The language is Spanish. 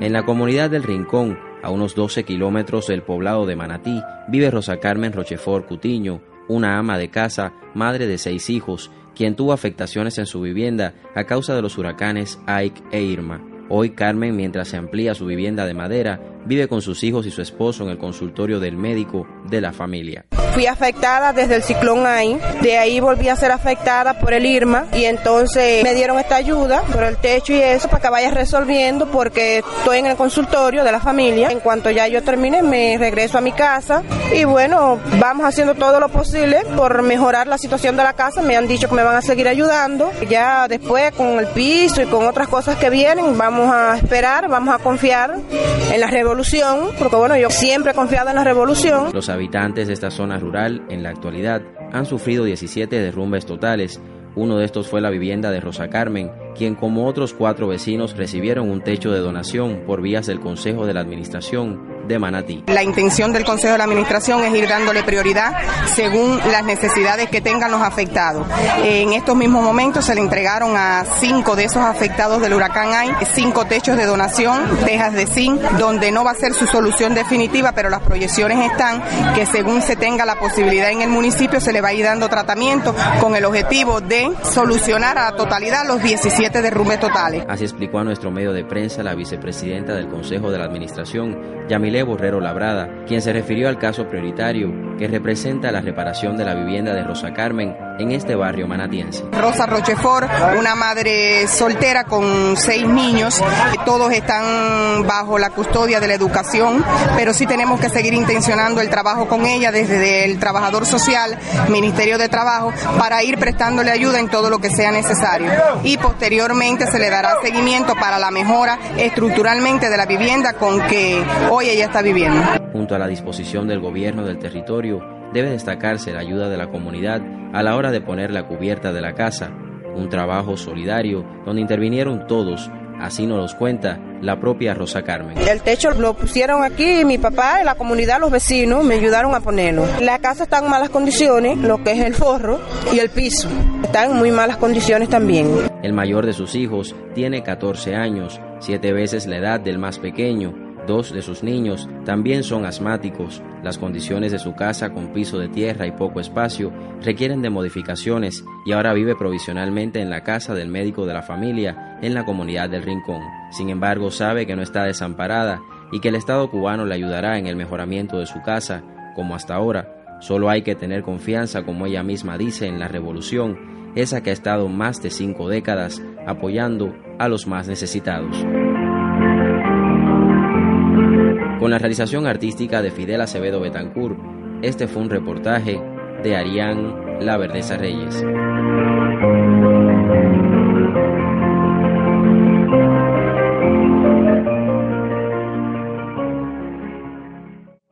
En la comunidad del Rincón, a unos 12 kilómetros del poblado de Manatí, vive Rosa Carmen Rochefort Cutiño, una ama de casa, madre de seis hijos, quien tuvo afectaciones en su vivienda a causa de los huracanes Ike e Irma. Hoy Carmen, mientras se amplía su vivienda de madera, vive con sus hijos y su esposo en el consultorio del médico de la familia. Fui afectada desde el ciclón Ai, de ahí volví a ser afectada por el Irma y entonces me dieron esta ayuda por el techo y eso para que vaya resolviendo porque estoy en el consultorio de la familia. En cuanto ya yo termine me regreso a mi casa y bueno, vamos haciendo todo lo posible por mejorar la situación de la casa. Me han dicho que me van a seguir ayudando. Ya después con el piso y con otras cosas que vienen vamos a esperar, vamos a confiar en la revolución, porque bueno, yo siempre he confiado en la revolución. Los habitantes de esta zona rural en la actualidad han sufrido 17 derrumbes totales. Uno de estos fue la vivienda de Rosa Carmen, quien como otros cuatro vecinos recibieron un techo de donación por vías del Consejo de la Administración de Manatí. La intención del Consejo de la Administración es ir dándole prioridad según las necesidades que tengan los afectados. En estos mismos momentos se le entregaron a cinco de esos afectados del huracán Ay cinco techos de donación, tejas de zinc, donde no va a ser su solución definitiva, pero las proyecciones están que según se tenga la posibilidad en el municipio se le va a ir dando tratamiento con el objetivo de solucionar a la totalidad los 17 derrumbes totales. Así explicó a nuestro medio de prensa la vicepresidenta del Consejo de la Administración, Yamile Borrero Labrada, quien se refirió al caso prioritario que representa la reparación de la vivienda de Rosa Carmen en este barrio manatiense. Rosa Rochefort, una madre soltera con seis niños, todos están bajo la custodia de la educación, pero sí tenemos que seguir intencionando el trabajo con ella desde el trabajador social, Ministerio de Trabajo, para ir prestándole ayuda en todo lo que sea necesario. Y posteriormente se le dará seguimiento para la mejora estructuralmente de la vivienda con que hoy ella está viviendo. Junto a la disposición del gobierno del territorio, debe destacarse la ayuda de la comunidad a la hora de poner la cubierta de la casa, un trabajo solidario donde intervinieron todos, así nos los cuenta la propia Rosa Carmen. El techo lo pusieron aquí, mi papá, la comunidad, los vecinos me ayudaron a ponerlo. La casa está en malas condiciones, lo que es el forro y el piso. Está en muy malas condiciones también. El mayor de sus hijos tiene 14 años, siete veces la edad del más pequeño Dos de sus niños también son asmáticos. Las condiciones de su casa con piso de tierra y poco espacio requieren de modificaciones y ahora vive provisionalmente en la casa del médico de la familia en la comunidad del Rincón. Sin embargo, sabe que no está desamparada y que el Estado cubano le ayudará en el mejoramiento de su casa, como hasta ahora. Solo hay que tener confianza, como ella misma dice, en la revolución, esa que ha estado más de cinco décadas apoyando a los más necesitados con la realización artística de Fidel Acevedo Betancourt. Este fue un reportaje de Arián La Verdeza Reyes.